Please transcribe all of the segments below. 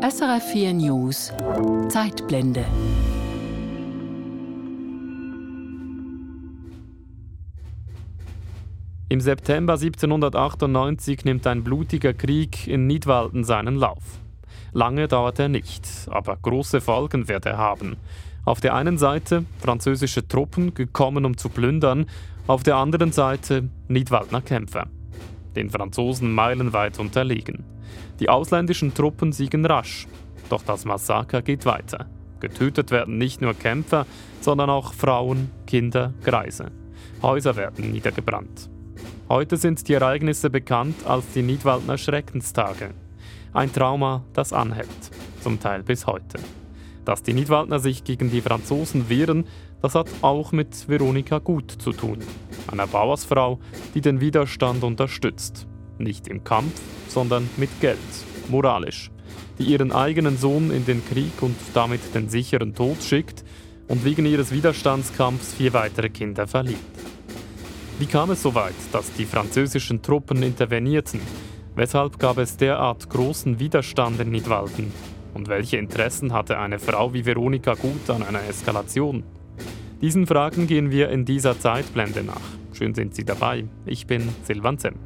SRF 4 News Zeitblende. Im September 1798 nimmt ein blutiger Krieg in Nidwalden seinen Lauf. Lange dauert er nicht, aber große Folgen wird er haben. Auf der einen Seite französische Truppen gekommen, um zu plündern, auf der anderen Seite Nidwaldner Kämpfer. Den Franzosen meilenweit unterlegen. Die ausländischen Truppen siegen rasch, doch das Massaker geht weiter. Getötet werden nicht nur Kämpfer, sondern auch Frauen, Kinder, Greise. Häuser werden niedergebrannt. Heute sind die Ereignisse bekannt als die Nidwaldner Schreckenstage. Ein Trauma, das anhält, zum Teil bis heute. Dass die Nidwaldner sich gegen die Franzosen wehren, das hat auch mit Veronika Gut zu tun, einer Bauersfrau, die den Widerstand unterstützt. Nicht im Kampf, sondern mit Geld, moralisch, die ihren eigenen Sohn in den Krieg und damit den sicheren Tod schickt und wegen ihres Widerstandskampfs vier weitere Kinder verliert. Wie kam es so weit, dass die französischen Truppen intervenierten? Weshalb gab es derart großen Widerstand in Nidwalden? Und welche Interessen hatte eine Frau wie Veronika Gut an einer Eskalation? Diesen Fragen gehen wir in dieser Zeitblende nach. Schön sind Sie dabei. Ich bin Silvan Zemp.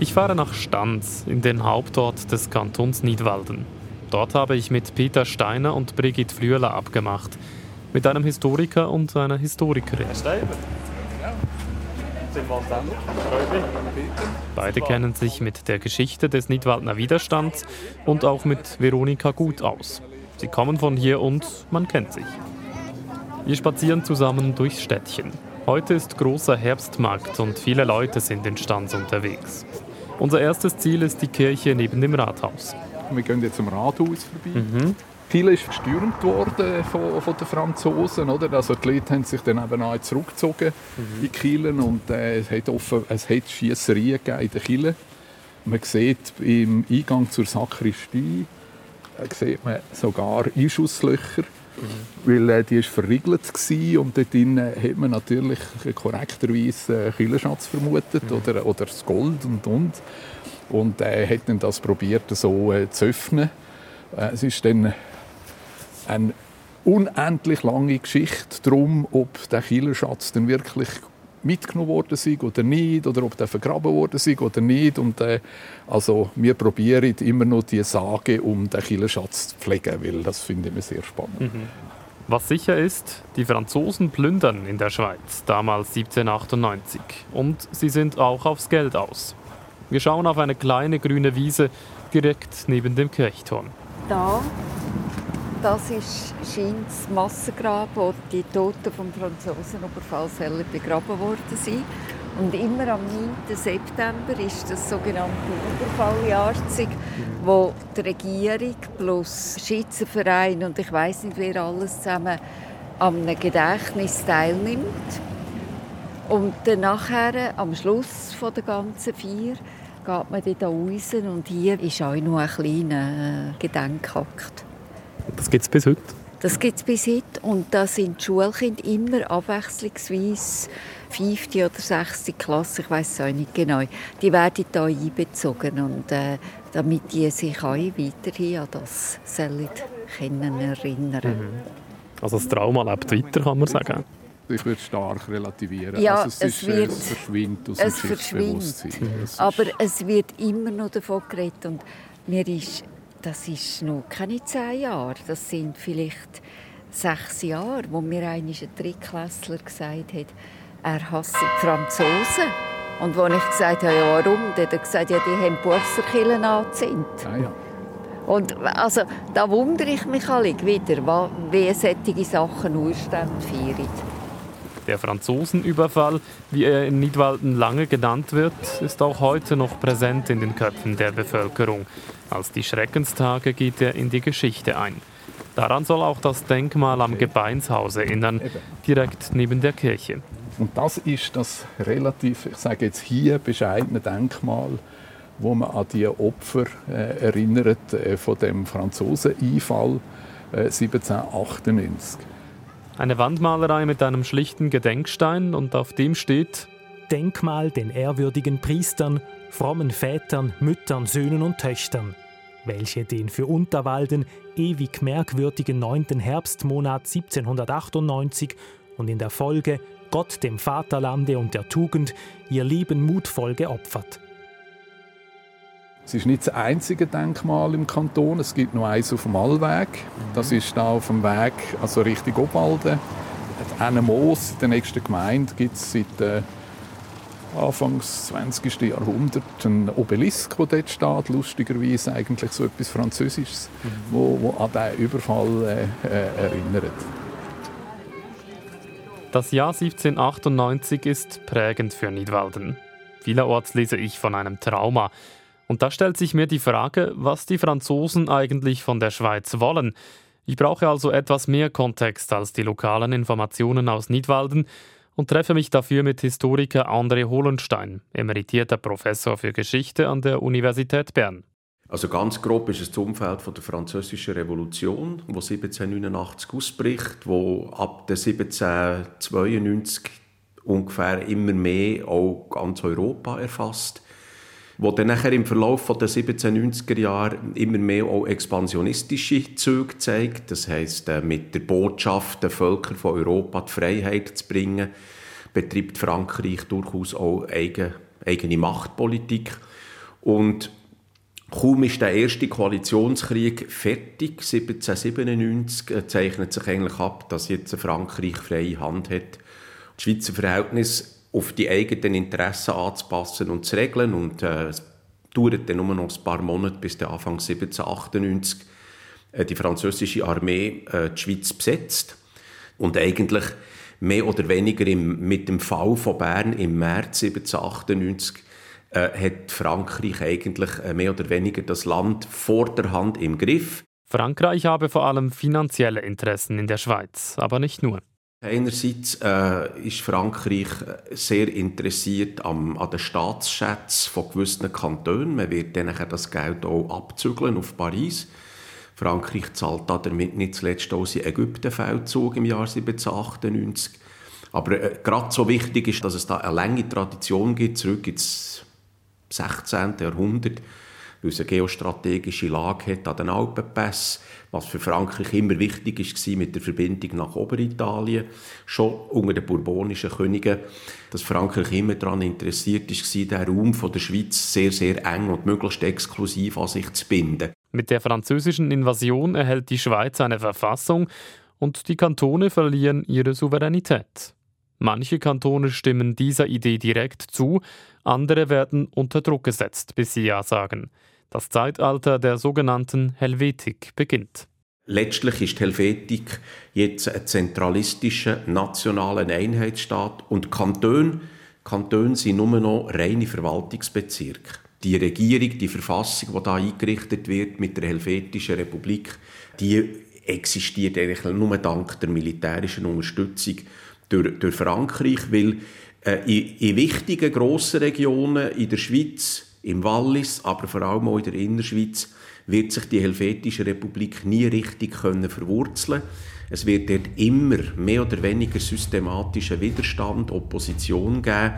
Ich fahre nach Stanz, in den Hauptort des Kantons Nidwalden. Dort habe ich mit Peter Steiner und Brigitte Flüeler abgemacht. Mit einem Historiker und einer Historikerin. Beide kennen sich mit der Geschichte des Nidwaldner Widerstands und auch mit Veronika gut aus. Sie kommen von hier und man kennt sich. Wir spazieren zusammen durchs Städtchen. Heute ist großer Herbstmarkt und viele Leute sind in Stanz unterwegs. Unser erstes Ziel ist die Kirche neben dem Rathaus. Wir gehen jetzt zum Rathaus vorbei. Mhm. Viel ist gestürmt worden von, von, den Franzosen. Oder? Also die Leute haben sich dann eben auch zurückgezogen mhm. in Kielen und äh, es hat, offen, es hat Schiesserien in den Kielen. Man sieht im Eingang zur Sakristie äh, sieht man sogar Einschusslöcher. Mhm. Weil äh, die war verriegelt war und dort drin hat man natürlich korrekterweise Killerschatz vermutet mhm. oder, oder das Gold und und. Und äh, hat dann das probiert so äh, zu öffnen. Äh, es ist dann eine unendlich lange Geschichte darum, ob der Killerschatz dann wirklich mitgenommen worden ist oder nicht, oder ob der vergraben worden ist oder nicht. Und, äh, also wir probieren immer noch die Sage um den Killerschatz zu pflegen, weil das finden wir sehr spannend. Mhm. Was sicher ist, die Franzosen plündern in der Schweiz, damals 1798. Und sie sind auch aufs Geld aus. Wir schauen auf eine kleine grüne Wiese direkt neben dem Kirchturm. Da das ist das Massengrab, wo die Toten vom Franzosenoberfall begraben worden sind. Und immer am 9. September ist das sogenannte Überfalljahrzeug, wo die Regierung plus Schützenverein und ich weiß nicht wer alles zusammen am Gedächtnis teilnimmt. Und dann nachher, am Schluss der ganzen Feier, geht man dort raus und hier ist auch noch ein kleiner Gedenkakt. Das gibt es bis heute? Das gibt es bis heute. Und da sind die Schulkinder immer abwechslungsweise fünfte oder sechste Klasse, ich weiß es auch nicht genau, die werden hier einbezogen und äh, damit die sich auch weiterhin an das sollen können erinnern. Mhm. Also das Trauma lebt weiter, kann man sagen. Ich würde stark relativieren. Ja, also es, es, ist, wird, es verschwindet aus es dem Geschichtsbewusstsein. Mhm. Aber es wird immer noch davon geredet und mir ist das ist noch keine zehn Jahre. Das sind vielleicht sechs Jahre, wo mir ein Drittklässler gesagt hat, er hasst die Franzosen. Und als ich gesagt habe, ja, warum, dann hat er gesagt, ja, die haben Buchserkillen angezündet. Ah, ja. Und also, da wundere ich mich alle wieder, wie solche Sachen Urstände feiern. Der Franzosenüberfall, wie er in Nidwalden lange genannt wird, ist auch heute noch präsent in den Köpfen der Bevölkerung. Als die Schreckenstage geht er in die Geschichte ein. Daran soll auch das Denkmal am Gebeinshause erinnern, direkt neben der Kirche. Und das ist das relativ, ich sage jetzt hier, bescheidene Denkmal, wo man an die Opfer äh, erinnert äh, von dem Franzoseneinfall äh, 1798. Eine Wandmalerei mit einem schlichten Gedenkstein und auf dem steht Denkmal den ehrwürdigen Priestern, frommen Vätern, Müttern, Söhnen und Töchtern, welche den für Unterwalden ewig merkwürdigen 9. Herbstmonat 1798 und in der Folge Gott dem Vaterlande und der Tugend ihr Leben mutvoll geopfert. Es ist nicht das einzige Denkmal im Kanton. Es gibt noch eins auf dem Allweg. Das ist da auf dem Weg also Richtung Obwalden. Eine Moos, in der nächsten Gemeinde, gibt es seit äh, Anfangs 20. Jahrhundert einen Obelisk, der dort steht. Lustigerweise eigentlich so etwas Französisches, mhm. wo, wo an diesen Überfall äh, äh, erinnert. Das Jahr 1798 ist prägend für Nidwalden. Vielerorts lese ich von einem Trauma. Und da stellt sich mir die Frage, was die Franzosen eigentlich von der Schweiz wollen. Ich brauche also etwas mehr Kontext als die lokalen Informationen aus Nidwalden und treffe mich dafür mit Historiker André Holenstein, emeritierter Professor für Geschichte an der Universität Bern. Also ganz grob ist es das Umfeld von der Französischen Revolution, wo 1789 ausbricht, wo ab der 1792 ungefähr immer mehr auch ganz Europa erfasst wo dann nachher im Verlauf der 1790er Jahre immer mehr auch expansionistische Züge zeigt. Das heißt, äh, mit der Botschaft, den Völkern von Europa die Freiheit zu bringen, betreibt Frankreich durchaus auch eigene, eigene Machtpolitik. Und Kaum ist der erste Koalitionskrieg fertig, 1797, äh, zeichnet sich eigentlich ab, dass jetzt Frankreich freie Hand hat. Das Schweizer Verhältnis auf die eigenen Interessen anzupassen und zu regeln. Und äh, es dauert dann nur noch ein paar Monate, bis der Anfang 1798 äh, die französische Armee äh, die Schweiz besetzt. Und eigentlich mehr oder weniger im, mit dem Fall von Bern im März 1798 äh, hat Frankreich eigentlich äh, mehr oder weniger das Land vor der Hand im Griff. Frankreich habe vor allem finanzielle Interessen in der Schweiz, aber nicht nur. Einerseits äh, ist Frankreich sehr interessiert am, an den Staatsschätzen von gewissen Kantonen. Man wird dann das Geld auch abzügeln auf Paris. Frankreich zahlt damit nicht zuletzt auch seinen Ägyptenfeldzug im Jahr 1798. Aber äh, gerade so wichtig ist, dass es da eine lange Tradition gibt, zurück ins 16. Jahrhundert, weil es eine geostrategische Lage hat an den Alpenpässen, was für Frankreich immer wichtig war mit der Verbindung nach Oberitalien, schon unter den bourbonischen Königen, dass Frankreich immer daran interessiert war, den Raum von der Schweiz sehr, sehr eng und möglichst exklusiv an sich zu binden. Mit der französischen Invasion erhält die Schweiz eine Verfassung und die Kantone verlieren ihre Souveränität. Manche Kantone stimmen dieser Idee direkt zu, andere werden unter Druck gesetzt, bis sie Ja sagen. Das Zeitalter der sogenannten Helvetik beginnt. Letztlich ist die Helvetik jetzt ein zentralistischer nationaler Einheitsstaat und Kantone, Kantone sind nur noch reine Verwaltungsbezirke. Die Regierung, die Verfassung, die da eingerichtet wird mit der Helvetischen Republik, die existiert eigentlich nur dank der militärischen Unterstützung durch, durch Frankreich, weil äh, in, in wichtigen grossen Regionen in der Schweiz im Wallis, aber vor allem auch in der Innerschweiz, wird sich die Helvetische Republik nie richtig können verwurzeln Es wird dort immer mehr oder weniger systematischen Widerstand, Opposition geben.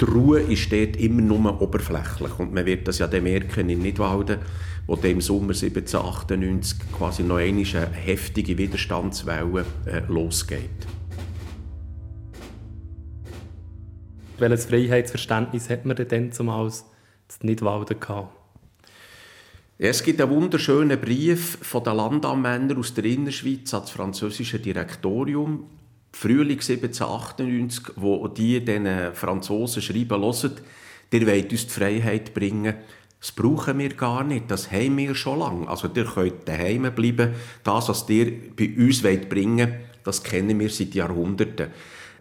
Die Ruhe ist dort immer nur oberflächlich. Und man wird das ja dann merken in Nidwalden, wo im Sommer 1798 quasi noch eine heftige Widerstandswelle äh, losgeht. Welches Freiheitsverständnis hat man denn zumal es nicht Walden gehabt. Es gibt einen wunderschönen Brief von den Landammännern aus der Innerschweiz an das französische Direktorium, Frühling 1798, wo die den Franzosen schreiben, hört, ihr wollt uns die Freiheit bringen, das brauchen wir gar nicht, das haben wir schon lange. Also ihr könnt daheim bleiben, das, was ihr bei uns bringen wollt, das kennen wir seit Jahrhunderten.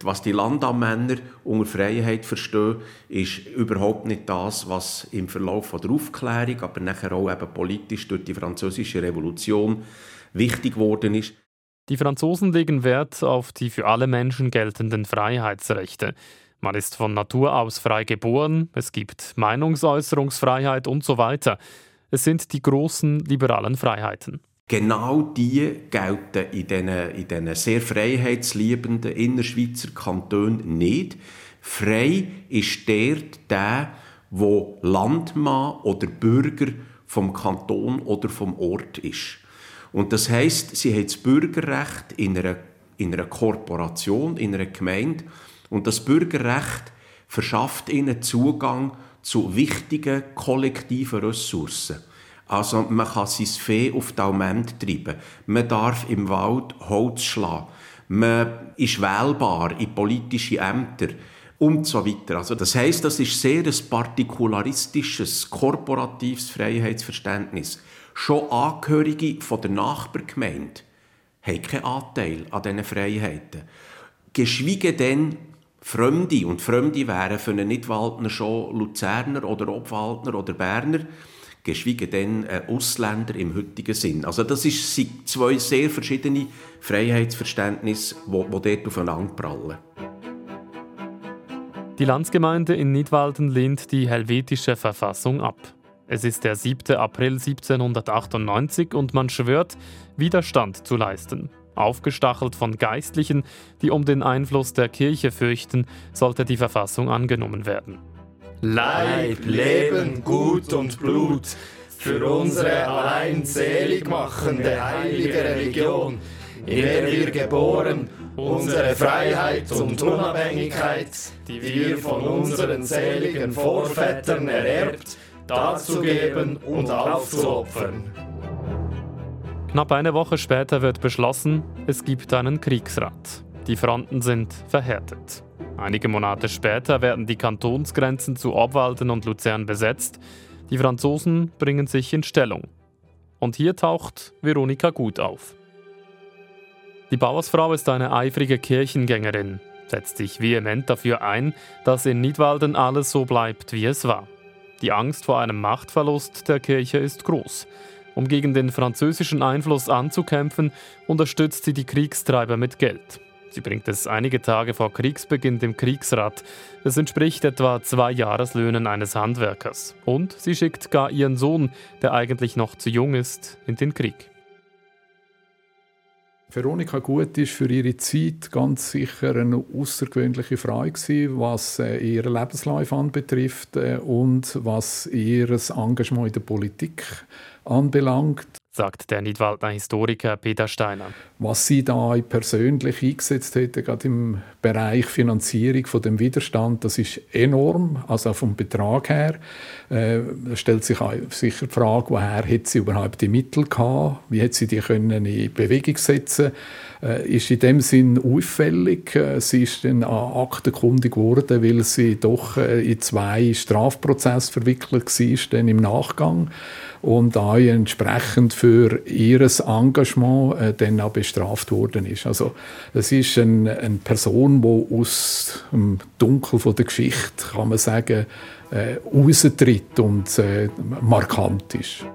Was die Landamänner unter Freiheit verstehen, ist überhaupt nicht das, was im Verlauf der Aufklärung, aber nachher auch eben politisch durch die französische Revolution wichtig geworden ist. Die Franzosen legen Wert auf die für alle Menschen geltenden Freiheitsrechte. Man ist von Natur aus frei geboren, es gibt Meinungsäußerungsfreiheit und so weiter. Es sind die großen liberalen Freiheiten. Genau die gelten in diesen, in diesen sehr freiheitsliebenden Innerschweizer Kantonen nicht. Frei ist dort der, wo Landmann oder Bürger vom Kanton oder vom Ort ist. Und das heißt, sie haben das Bürgerrecht in einer, in einer Korporation, in einer Gemeinde. Und das Bürgerrecht verschafft ihnen Zugang zu wichtigen kollektiven Ressourcen. Also man kann sein Fee auf die Alment treiben. Man darf im Wald Holz schlagen. Man ist wählbar in politische Ämter und so weiter. Also das heißt, das ist sehr ein partikularistisches, korporatives Freiheitsverständnis. Schon Angehörige von der Nachbargemeinde haben keinen Anteil an diesen Freiheiten. Geschweige denn Fremde, und Fremde wären für einen Nidwaldner schon Luzerner oder Obwaldner oder Berner, geschweige denn Ausländer im heutigen Sinn. Also das sind zwei sehr verschiedene Freiheitsverständnisse, die dort aufeinander prallen. Die Landsgemeinde in Nidwalden lehnt die helvetische Verfassung ab. Es ist der 7. April 1798 und man schwört, Widerstand zu leisten. Aufgestachelt von Geistlichen, die um den Einfluss der Kirche fürchten, sollte die Verfassung angenommen werden. Leib, Leben, Gut und Blut für unsere allein selig machende heilige Religion, in der wir geboren unsere Freiheit und Unabhängigkeit, die wir von unseren seligen Vorvätern ererbt, darzugeben und aufzuopfern. Knapp eine Woche später wird beschlossen, es gibt einen Kriegsrat. Die Fronten sind verhärtet. Einige Monate später werden die Kantonsgrenzen zu Obwalden und Luzern besetzt. Die Franzosen bringen sich in Stellung. Und hier taucht Veronika Gut auf. Die Bauersfrau ist eine eifrige Kirchengängerin, setzt sich vehement dafür ein, dass in Nidwalden alles so bleibt, wie es war. Die Angst vor einem Machtverlust der Kirche ist groß. Um gegen den französischen Einfluss anzukämpfen, unterstützt sie die Kriegstreiber mit Geld. Sie bringt es einige Tage vor Kriegsbeginn dem Kriegsrat. Das entspricht etwa zwei Jahreslöhnen eines Handwerkers. Und sie schickt gar ihren Sohn, der eigentlich noch zu jung ist, in den Krieg. Veronika Gut ist für ihre Zeit ganz sicher eine außergewöhnliche Frau gewesen, was äh, ihr Lebenslauf anbetrifft äh, und was ihr Engagement in der Politik anbelangt sagt der Nidwaldner Historiker Peter Steiner. Was sie da persönlich eingesetzt hätte, gerade im Bereich Finanzierung von dem Widerstand, das ist enorm, also vom Betrag her. Äh, stellt sich sicher die Frage, woher hat sie überhaupt die Mittel gehabt? Wie hat sie die können in Bewegung setzen? Äh, ist in dem Sinn auffällig. Äh, sie ist dann an Akten kundig geworden, weil sie doch äh, in zwei Strafprozesse verwickelt war, dann im Nachgang und auch entsprechend für ihr Engagement äh, dann auch bestraft worden ist. Also es ist ein, eine Person, die aus dem Dunkel der Geschichte, kann man sagen, äh, und äh, markant ist.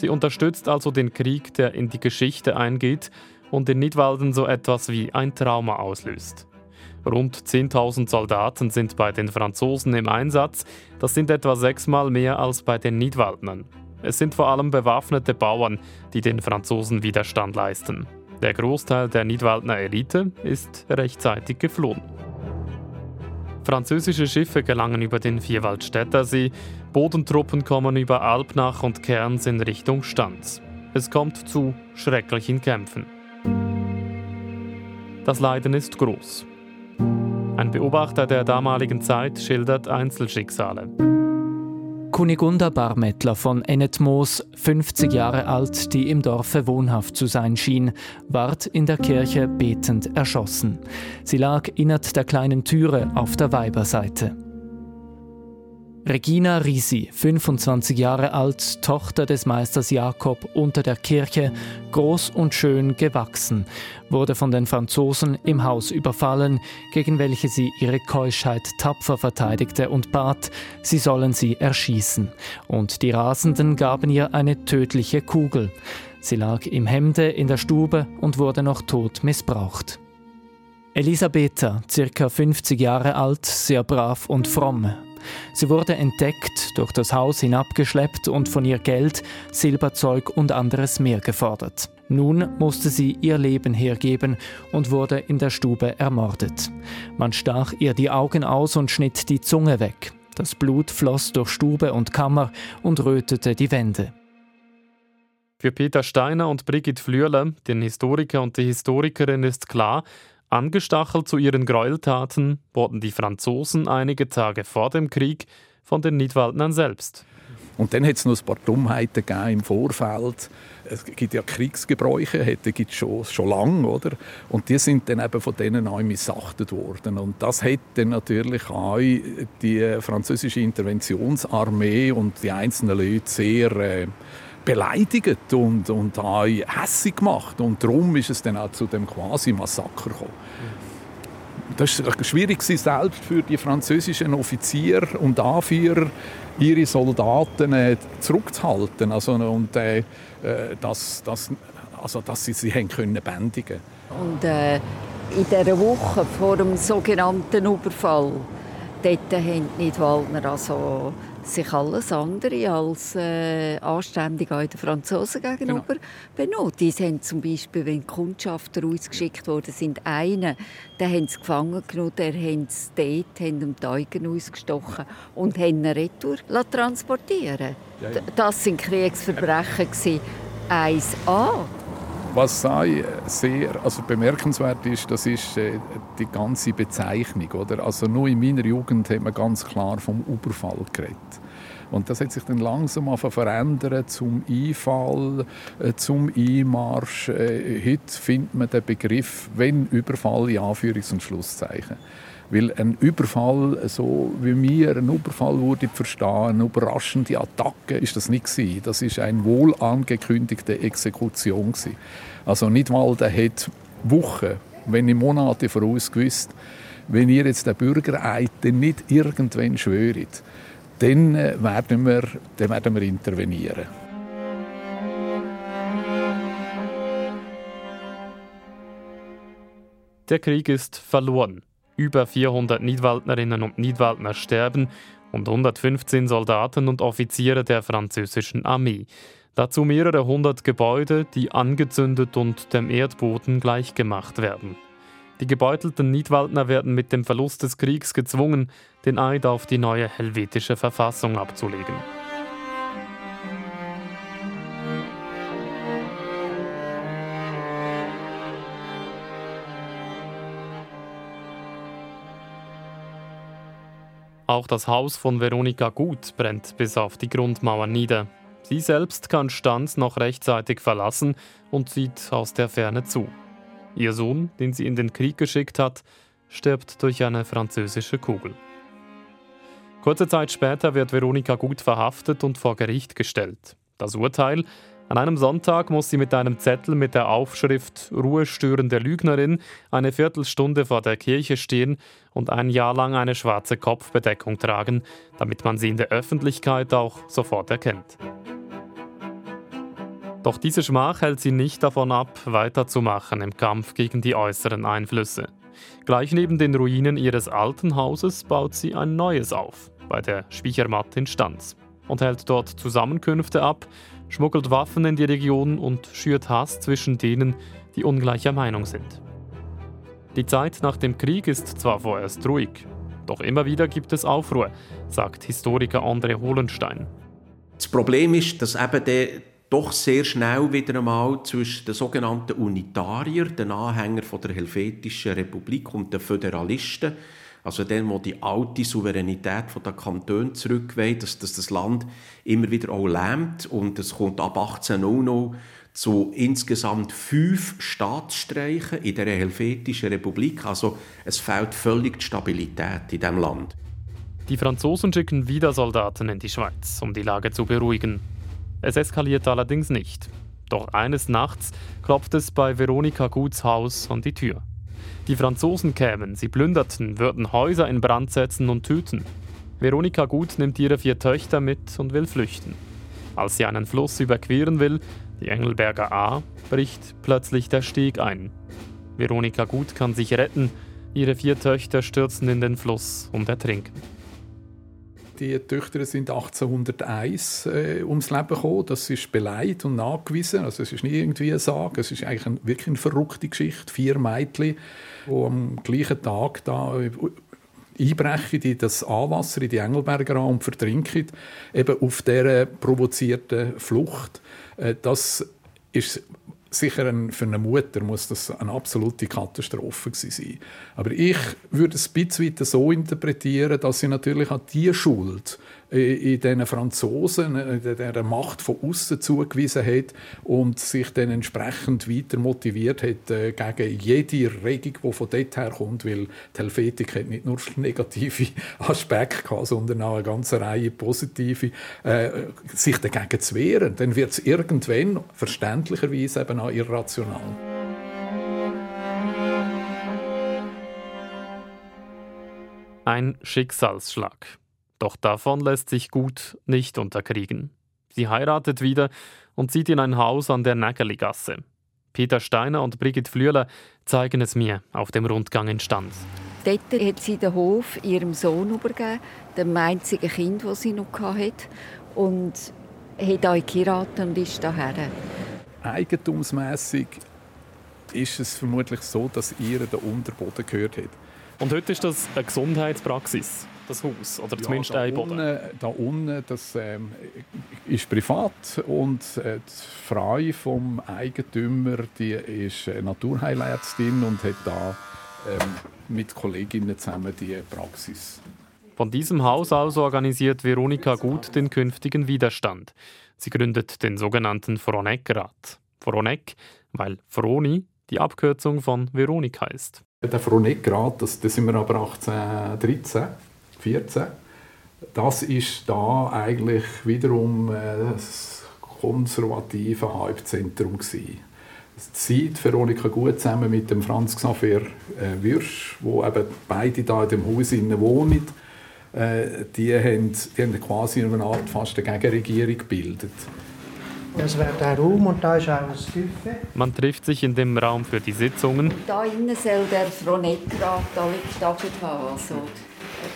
Sie unterstützt also den Krieg, der in die Geschichte eingeht und in Nidwalden so etwas wie ein Trauma auslöst. Rund 10.000 Soldaten sind bei den Franzosen im Einsatz. Das sind etwa sechsmal mehr als bei den Nidwaldnern. Es sind vor allem bewaffnete Bauern, die den Franzosen Widerstand leisten. Der Großteil der Nidwaldner Elite ist rechtzeitig geflohen. Französische Schiffe gelangen über den Vierwaldstätter See, Bodentruppen kommen über Alpnach und Kerns in Richtung Stanz. Es kommt zu schrecklichen Kämpfen. Das Leiden ist groß. Ein Beobachter der damaligen Zeit schildert Einzelschicksale. Kunigunda Barmettler von Ennetmoos, 50 Jahre alt, die im Dorfe wohnhaft zu sein schien, ward in der Kirche betend erschossen. Sie lag innert der kleinen Türe auf der Weiberseite. Regina Risi, 25 Jahre alt, Tochter des Meisters Jakob unter der Kirche, groß und schön gewachsen, wurde von den Franzosen im Haus überfallen, gegen welche sie ihre Keuschheit tapfer verteidigte und bat, sie sollen sie erschießen. Und die Rasenden gaben ihr eine tödliche Kugel. Sie lag im Hemde in der Stube und wurde noch tot missbraucht. Elisabetha, circa 50 Jahre alt, sehr brav und fromm, Sie wurde entdeckt, durch das Haus hinabgeschleppt und von ihr Geld, Silberzeug und anderes mehr gefordert. Nun musste sie ihr Leben hergeben und wurde in der Stube ermordet. Man stach ihr die Augen aus und schnitt die Zunge weg. Das Blut floss durch Stube und Kammer und rötete die Wände. Für Peter Steiner und Brigitte Flürle, den Historiker und die Historikerin, ist klar, angestachelt zu ihren Gräueltaten wurden die Franzosen einige Tage vor dem Krieg von den Nidwaldnern selbst. Und dann hat es noch ein paar Dummheiten im Vorfeld. Es gibt ja Kriegsgebräuche, die gibt schon, schon lange, oder? Und die sind dann eben von denen auch missachtet worden. Und das hat dann natürlich auch die französische Interventionsarmee und die einzelnen Leute sehr äh, beleidigt und, und auch hässig gemacht. Und darum ist es dann auch zu dem quasi Massaker gekommen. Das war schwierig selbst für die französischen Offiziere und Anführer, ihre Soldaten äh, zurückzuhalten. Also, und, äh, äh dass, dass, also, dass sie sie haben können bändigen Und äh, in dieser Woche vor dem sogenannten Überfall, dort haben die Waldner also sich alles andere als äh, anständig auch den Franzosen gegenüber genau. benutzt. Die haben zum Beispiel, wenn Kundschafter ausgeschickt worden sind, einen, den haben sie gefangen genommen, der haben sie dort, haben ihm die Augen ausgestochen und haben ihn retour transportieren ja, ja. Das sind Kriegsverbrechen 1a. Was sehr also bemerkenswert ist, das ist äh, die ganze Bezeichnung. Oder? Also nur in meiner Jugend haben wir ganz klar vom Überfall geredet. Und das hat sich dann langsam verändert zum Einfall, äh, zum Einmarsch. Äh, heute findet man den Begriff, wenn Überfall, in Anführungs- und Schlusszeichen. Weil ein Überfall, so wie wir einen Überfall würde verstehen, eine überraschende Attacke, ist das nicht gewesen. Das ist eine wohl angekündigte Exekution gewesen. Also Nidwalden hat Wochen, wenn nicht Monate voraus gewusst, wenn ihr jetzt den Bürgereid nicht irgendwann schwöret, dann äh, werden wir, dann werden wir intervenieren. Der Krieg ist verloren. Über 400 Nidwaldnerinnen und Nidwaldner sterben und 115 Soldaten und Offiziere der französischen Armee. Dazu mehrere hundert Gebäude, die angezündet und dem Erdboden gleichgemacht werden. Die gebeutelten Nidwaldner werden mit dem Verlust des Kriegs gezwungen, den Eid auf die neue helvetische Verfassung abzulegen. Auch das Haus von Veronika Gut brennt bis auf die Grundmauern nieder. Sie selbst kann Stanz noch rechtzeitig verlassen und sieht aus der Ferne zu. Ihr Sohn, den sie in den Krieg geschickt hat, stirbt durch eine französische Kugel. Kurze Zeit später wird Veronika Gut verhaftet und vor Gericht gestellt. Das Urteil an einem Sonntag muss sie mit einem Zettel mit der Aufschrift Ruhestörende Lügnerin eine Viertelstunde vor der Kirche stehen und ein Jahr lang eine schwarze Kopfbedeckung tragen, damit man sie in der Öffentlichkeit auch sofort erkennt. Doch diese Schmach hält sie nicht davon ab, weiterzumachen im Kampf gegen die äußeren Einflüsse. Gleich neben den Ruinen ihres alten Hauses baut sie ein neues auf, bei der Speichermatt in Stanz, und hält dort Zusammenkünfte ab, schmuggelt Waffen in die Region und schürt Hass zwischen denen, die ungleicher Meinung sind. Die Zeit nach dem Krieg ist zwar vorerst ruhig, doch immer wieder gibt es Aufruhr, sagt Historiker André Hohlenstein. Das Problem ist, dass eben der doch sehr schnell wieder einmal zwischen den sogenannten Unitariern, den Anhängern der Helvetischen Republik und den Föderalisten, also dem, wo die alte Souveränität der Kantone zurückweht, dass, dass das Land immer wieder auch lähmt und es kommt ab 1800 zu insgesamt fünf Staatsstreichen in der Helvetischen Republik. Also es fehlt völlig die Stabilität in dem Land. Die Franzosen schicken wieder Soldaten in die Schweiz, um die Lage zu beruhigen. Es eskaliert allerdings nicht. Doch eines Nachts klopft es bei Veronika Guts Haus an die Tür. Die Franzosen kämen, sie plünderten, würden Häuser in Brand setzen und töten. Veronika Gut nimmt ihre vier Töchter mit und will flüchten. Als sie einen Fluss überqueren will, die Engelberger A, bricht plötzlich der Steg ein. Veronika Gut kann sich retten, ihre vier Töchter stürzen in den Fluss und ertrinken. Die Töchter sind 1801 äh, ums Leben gekommen. Das ist beleidigt und nachgewiesen. Also es ist nicht irgendwie eine Sage. Es ist eigentlich ein, wirklich eine verrückte Geschichte. Vier Mädchen, die am gleichen Tag da äh, einbrechen in das Anwasser, in die Engelberger an und vertrinken, eben auf dieser provozierten Flucht. Äh, das ist sicher ein, für eine Mutter muss das eine absolute Katastrophe sein. Aber ich würde es ein bisschen so interpretieren, dass sie natürlich auch die Schuld in diesen Franzosen äh, der Macht von außen zugewiesen hat und sich dann entsprechend weiter motiviert hat äh, gegen jede Regung, die von dort herkommt, weil die Helvetik hat nicht nur negative Aspekte gehabt, sondern auch eine ganze Reihe positive, äh, sich dagegen zu wehren. Dann wird es irgendwann verständlicherweise eben auch irrational. Ein Schicksalsschlag. Doch davon lässt sich gut nicht unterkriegen. Sie heiratet wieder und zieht in ein Haus an der Nägeligasse. Peter Steiner und Brigitte Flüeler zeigen es mir auf dem Rundgang in Stanz. Dort hat sie den Hof ihrem Sohn übergeben, dem einzigen Kind, das sie noch hatte. Und hat auch geheiratet und ist daher. Eigentumsmässig ist es vermutlich so, dass ihr der Unterboden gehört hat. Und heute ist das eine Gesundheitspraxis das Haus? Oder zumindest ja, ein Boden? Unten, da unten das, ähm, ist privat und äh, die Frau vom Eigentümer die ist Naturheilärztin und hat da ähm, mit Kolleginnen zusammen die Praxis. Von diesem Haus aus organisiert Veronika Gut den künftigen Widerstand. Sie gründet den sogenannten Froneck-Rat. Froneck, weil Froni die Abkürzung von Veronika ist. Der Froneck-Rat, das, das sind wir aber 1813 14. Das ist da eigentlich wiederum äh, das konservative Halbzentrum gewesen. Das zieht Veronika gut zusammen mit dem Franz Xaver äh, Würsch, wo eben beide da in dem Haus wohnen. Äh, die, haben, die haben quasi eine Art fast eine Gegenregierung gebildet. Das wäre der Raum und da ist auch das Buffet. Man trifft sich in dem Raum für die Sitzungen. Da innen soll der Fronetrat alle gestapelt haben. Also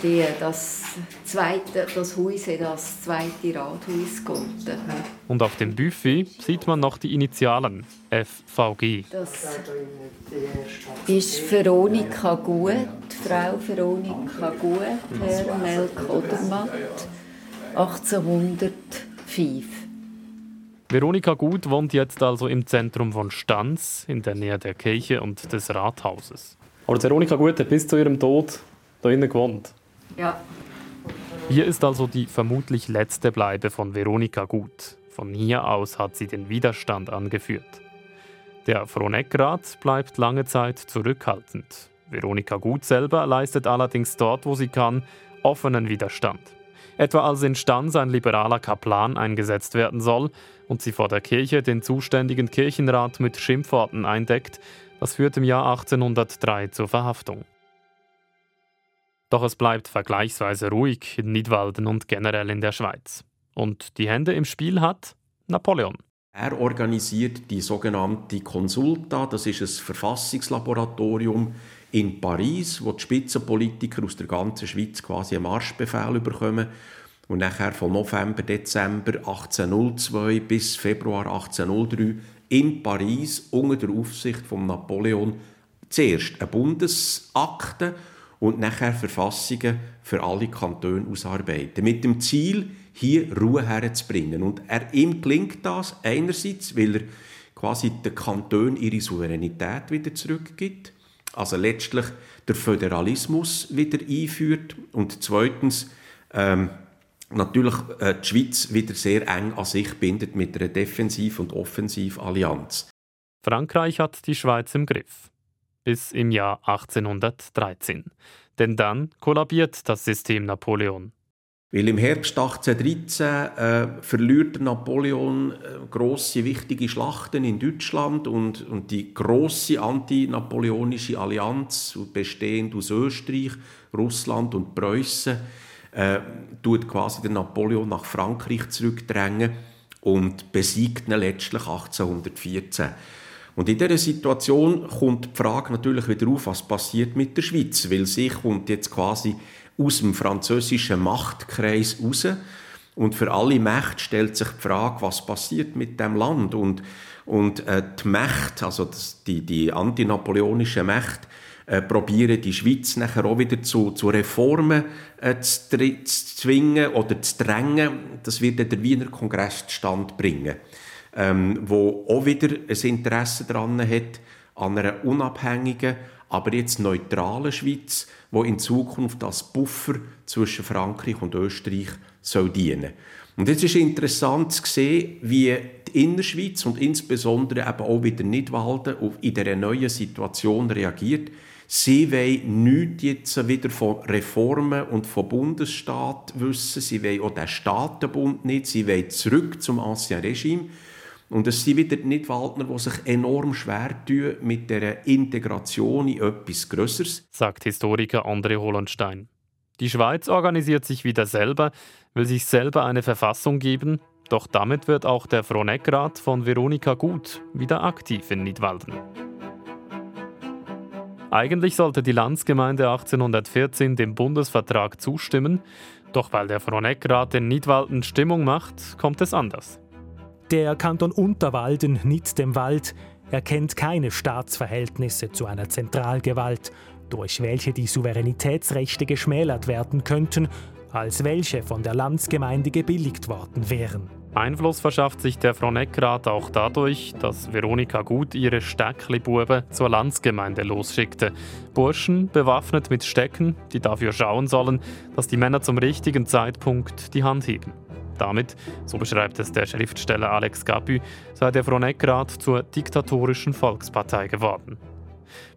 die, das, zweite, das Haus hat als zweite Rathaus gegolten. Und auf dem Buffet sieht man noch die Initialen FVG. Das ist Veronika Gut, Frau Veronika Gut, Herr Melk Odermatt, 1805. Veronika Gut wohnt jetzt also im Zentrum von Stanz, in der Nähe der Kirche und des Rathauses. Aber Veronika Gut hat bis zu ihrem Tod da innen gewohnt. Ja. Hier ist also die vermutlich letzte Bleibe von Veronika Gut. Von hier aus hat sie den Widerstand angeführt. Der Froneckrat bleibt lange Zeit zurückhaltend. Veronika Gut selber leistet allerdings dort, wo sie kann, offenen Widerstand. Etwa als in Stanz ein liberaler Kaplan eingesetzt werden soll und sie vor der Kirche den zuständigen Kirchenrat mit Schimpfworten eindeckt, das führt im Jahr 1803 zur Verhaftung. Doch es bleibt vergleichsweise ruhig in Nidwalden und generell in der Schweiz. Und die Hände im Spiel hat Napoleon. Er organisiert die sogenannte Consulta, das ist ein Verfassungslaboratorium in Paris, wo die Spitzenpolitiker aus der ganzen Schweiz quasi einen Marschbefehl bekommen und nachher von November, Dezember 1802 bis Februar 1803 in Paris unter der Aufsicht von Napoleon zuerst eine Bundesakte und nachher Verfassungen für alle Kantone ausarbeiten. Mit dem Ziel, hier Ruhe herzubringen. Und er, ihm gelingt das einerseits, weil er quasi den Kantonen ihre Souveränität wieder zurückgibt, also letztlich der Föderalismus wieder einführt und zweitens ähm, natürlich äh, die Schweiz wieder sehr eng an sich bindet mit einer Defensiv- und Offensivallianz. Frankreich hat die Schweiz im Griff bis im Jahr 1813. Denn dann kollabiert das System Napoleon. Weil im Herbst 1813 äh, verliert Napoleon äh, große wichtige Schlachten in Deutschland und, und die große antinapoleonische Allianz, bestehend aus Österreich, Russland und Preußen, äh, tut quasi den Napoleon nach Frankreich zurückdrängen und besiegt ihn letztlich 1814. Und in dieser Situation kommt die Frage natürlich wieder auf, was passiert mit der Schweiz, weil sie kommt jetzt quasi aus dem französischen Machtkreis raus. Und für alle Mächte stellt sich die Frage, was passiert mit dem Land? Und und äh, die Mächte, also das, die, die antinapoleonischen Mächte, äh, probieren die Schweiz nachher auch wieder zu, zu Reformen äh, zu, zu, zwingen oder zu drängen. Das wird der Wiener Kongress zustande bringen, ähm, wo auch wieder ein Interesse daran hat, an einer unabhängigen, aber jetzt neutralen Schweiz, wo in Zukunft als Buffer zwischen Frankreich und Österreich soll dienen. Und jetzt ist interessant zu sehen, wie die Innerschweiz und insbesondere eben auch wieder Nidwalden in dieser neuen Situation reagiert. Sie wollen nichts jetzt wieder von Reformen und vom Bundesstaat wissen. Sie wollen auch den Staatenbund nicht. Sie wollen zurück zum Ancien Regime. Und es sind wieder die Nidwaldner, die sich enorm schwer tun mit der Integration in etwas Größeres. Sagt Historiker André Hollenstein. Die Schweiz organisiert sich wieder selber, will sich selber eine Verfassung geben, doch damit wird auch der Fronegrat von Veronika Gut wieder aktiv in Nidwalden. Eigentlich sollte die Landsgemeinde 1814 dem Bundesvertrag zustimmen, doch weil der Fronegrat in Nidwalden Stimmung macht, kommt es anders. Der Kanton Unterwalden, nicht dem Wald, erkennt keine Staatsverhältnisse zu einer Zentralgewalt durch welche die Souveränitätsrechte geschmälert werden könnten, als welche von der Landsgemeinde gebilligt worden wären. Einfluss verschafft sich der Fronegrat auch dadurch, dass Veronika Gut ihre Steckli-Buben zur Landsgemeinde losschickte. Burschen bewaffnet mit Stecken, die dafür schauen sollen, dass die Männer zum richtigen Zeitpunkt die Hand heben. Damit, so beschreibt es der Schriftsteller Alex Gapü, sei der Fronegrat zur diktatorischen Volkspartei geworden.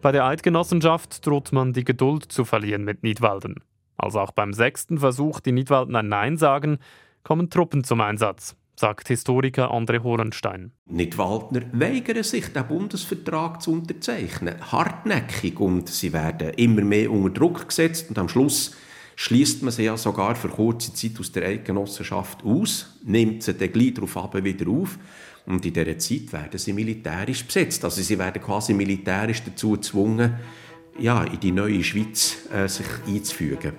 Bei der Eidgenossenschaft droht man die Geduld zu verlieren mit Nidwalden. Als auch beim sechsten Versuch, die Nidwalden ein Nein sagen, kommen Truppen zum Einsatz, sagt Historiker André Horenstein. Nidwaldner weigern sich, den Bundesvertrag zu unterzeichnen. Hartnäckig und sie werden immer mehr unter Druck gesetzt und am Schluss schließt man sie ja sogar für kurze Zeit aus der Eidgenossenschaft aus, nimmt sie dann gleich darauf wieder auf und in dieser Zeit werden sie militärisch besetzt. Also sie werden quasi militärisch dazu gezwungen, ja, in die neue Schweiz äh, sich einzufügen.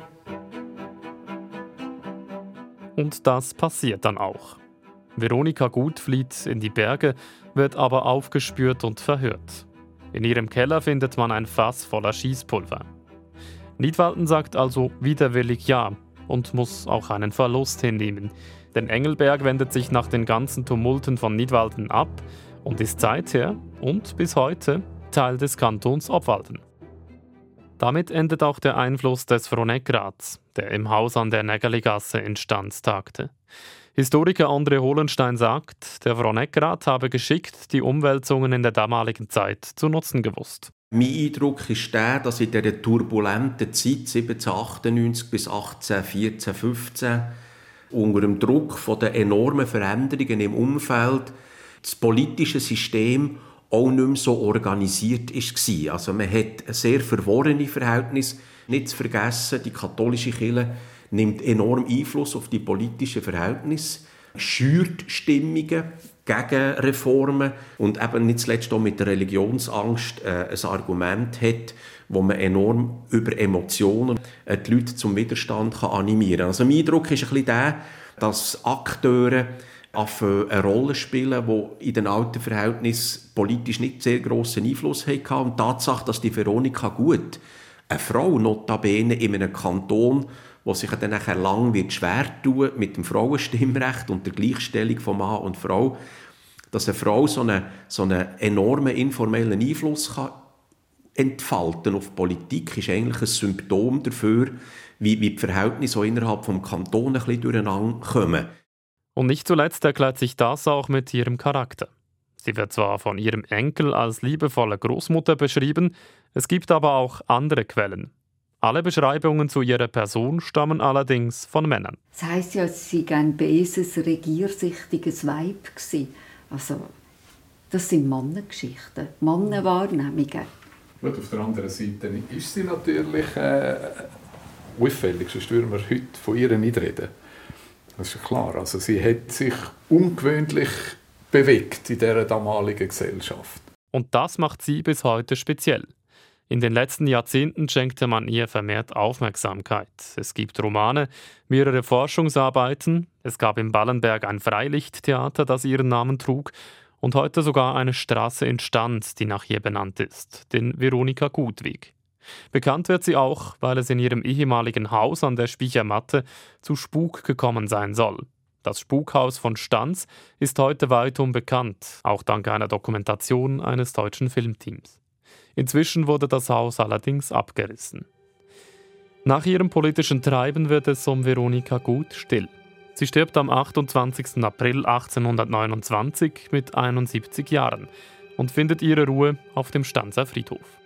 Und das passiert dann auch. Veronika Gut flieht in die Berge, wird aber aufgespürt und verhört. In ihrem Keller findet man ein Fass voller Schießpulver. Nidwalden sagt also widerwillig Ja und muss auch einen Verlust hinnehmen. Denn Engelberg wendet sich nach den ganzen Tumulten von Nidwalden ab und ist seither und bis heute Teil des Kantons Obwalden. Damit endet auch der Einfluss des Fronegrats, der im Haus an der Nägerligasse instand tagte. Historiker André Hohlenstein sagt, der Fronegrat habe geschickt die Umwälzungen in der damaligen Zeit zu nutzen gewusst. Mein Eindruck ist der, dass in dieser turbulenten Zeit 1798 bis 1814, 15 unter dem Druck von der enormen Veränderungen im Umfeld das politische System auch nicht mehr so organisiert war. Also man hat sehr verworrene Verhältnis. Nicht zu vergessen, die katholische Kirche nimmt enorm Einfluss auf die politischen Verhältnisse, schürt Stimmungen gegen Reformen und eben nicht zuletzt auch mit der Religionsangst äh, ein Argument hat, wo man enorm über Emotionen äh, die Leute zum Widerstand kann animieren kann. Also mein Eindruck ist ein bisschen der, dass Akteure eine Rolle spielen, die in den alten Verhältnissen politisch nicht sehr grossen Einfluss hatten. Und die Tatsache, dass die Veronika Gut, eine Frau notabene in einem Kanton, wo sich dann nachher lang wird schwer tun mit dem Frauenstimmrecht und der Gleichstellung von Mann und Frau, dass eine Frau so einen, so einen enormen informellen Einfluss kann entfalten auf Politik, ist eigentlich ein Symptom dafür, wie, wie die Verhältnisse innerhalb des Kantons ein bisschen durcheinander kommen. Und nicht zuletzt erklärt sich das auch mit ihrem Charakter. Sie wird zwar von ihrem Enkel als liebevolle Großmutter beschrieben, es gibt aber auch andere Quellen. Alle Beschreibungen zu ihrer Person stammen allerdings von Männern. Das heisst ja, sie sei ein böses, regiersichtiges Weib gewesen. Also, das sind Mannengeschichten, Mannenwahrnehmungen. Gut, auf der anderen Seite ist sie natürlich äh, auffällig, sonst würden wir heute von ihr nicht reden. Das ist klar. Also sie hat sich ungewöhnlich bewegt in dieser damaligen Gesellschaft. Und das macht sie bis heute speziell. In den letzten Jahrzehnten schenkte man ihr vermehrt Aufmerksamkeit. Es gibt Romane, mehrere Forschungsarbeiten, es gab im Ballenberg ein Freilichttheater, das ihren Namen trug, und heute sogar eine Straße in Stand, die nach ihr benannt ist, den Veronika Gutweg. Bekannt wird sie auch, weil es in ihrem ehemaligen Haus an der Speichermatte zu Spuk gekommen sein soll. Das Spukhaus von Stanz ist heute weitum bekannt, auch dank einer Dokumentation eines deutschen Filmteams. Inzwischen wurde das Haus allerdings abgerissen. Nach ihrem politischen Treiben wird es um Veronika Gut still. Sie stirbt am 28. April 1829 mit 71 Jahren und findet ihre Ruhe auf dem Stanzer Friedhof.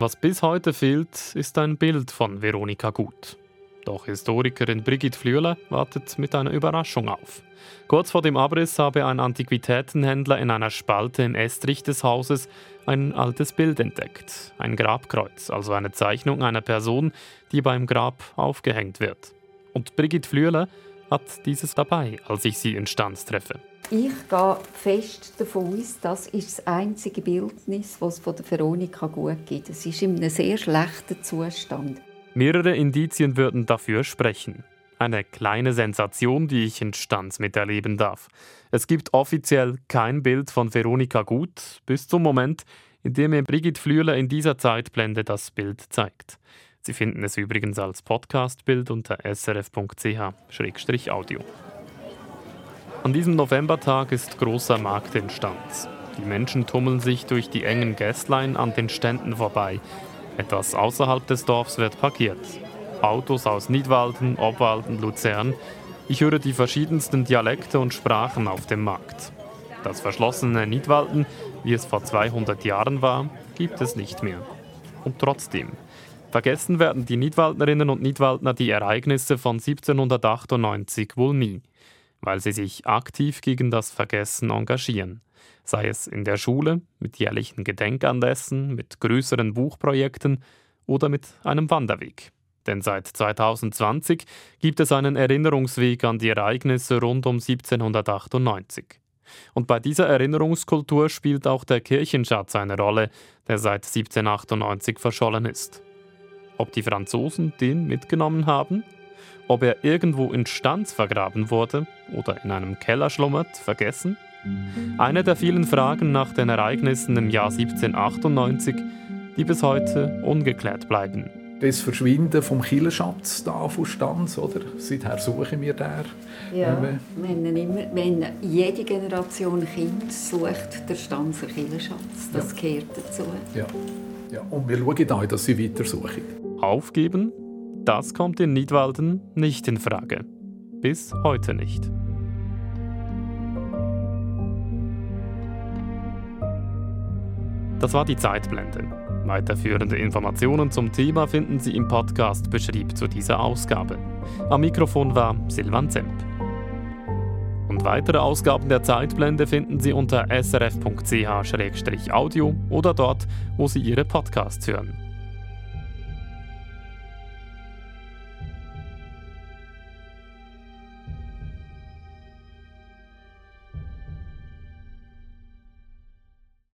Was bis heute fehlt, ist ein Bild von Veronika Gut. Doch Historikerin Brigitte Flüeler wartet mit einer Überraschung auf. Kurz vor dem Abriss habe ein Antiquitätenhändler in einer Spalte im Estrich des Hauses ein altes Bild entdeckt. Ein Grabkreuz, also eine Zeichnung einer Person, die beim Grab aufgehängt wird. Und Brigitte Flüeler hat dieses dabei, als ich sie in Stanz treffe. Ich gehe fest davon aus, das ist das einzige Bildnis, das es von der Veronika gut gibt. Es ist in einem sehr schlechten Zustand. Mehrere Indizien würden dafür sprechen. Eine kleine Sensation, die ich in Stanz miterleben darf. Es gibt offiziell kein Bild von Veronika Gut, bis zum Moment, in dem mir Brigitte Flühler in dieser Zeitblende das Bild zeigt. Sie finden es übrigens als Podcastbild unter srf.ch-audio. An diesem Novembertag ist großer Markt in Stanz. Die Menschen tummeln sich durch die engen Gästlein an den Ständen vorbei. Etwas außerhalb des Dorfs wird parkiert. Autos aus Nidwalden, Obwalden, Luzern. Ich höre die verschiedensten Dialekte und Sprachen auf dem Markt. Das verschlossene Nidwalden, wie es vor 200 Jahren war, gibt es nicht mehr. Und trotzdem, vergessen werden die Nidwaldnerinnen und Nidwaldner die Ereignisse von 1798 wohl nie, weil sie sich aktiv gegen das Vergessen engagieren sei es in der Schule mit jährlichen Gedenkanlässen, mit größeren Buchprojekten oder mit einem Wanderweg. Denn seit 2020 gibt es einen Erinnerungsweg an die Ereignisse rund um 1798. Und bei dieser Erinnerungskultur spielt auch der Kirchenschatz eine Rolle, der seit 1798 verschollen ist. Ob die Franzosen den mitgenommen haben? Ob er irgendwo in Stanz vergraben wurde oder in einem Keller schlummert, vergessen? Eine der vielen Fragen nach den Ereignissen im Jahr 1798, die bis heute ungeklärt bleiben. Das Verschwinden vom Killerschatz da von Stanz, oder? Seither suchen wir der. Ja, wenn, immer, wenn jede Generation Kind sucht der Stanzer Killerschatz, das ja. gehört dazu. Ja. ja, und wir schauen auch, dass sie weiter suchen. Aufgeben? Das kommt in Nidwalden nicht in Frage. Bis heute nicht. Das war die Zeitblende. Weiterführende Informationen zum Thema finden Sie im Podcast Beschrieb zu dieser Ausgabe. Am Mikrofon war Silvan Zemp. Und weitere Ausgaben der Zeitblende finden Sie unter srf.ch-audio oder dort, wo Sie Ihre Podcasts hören.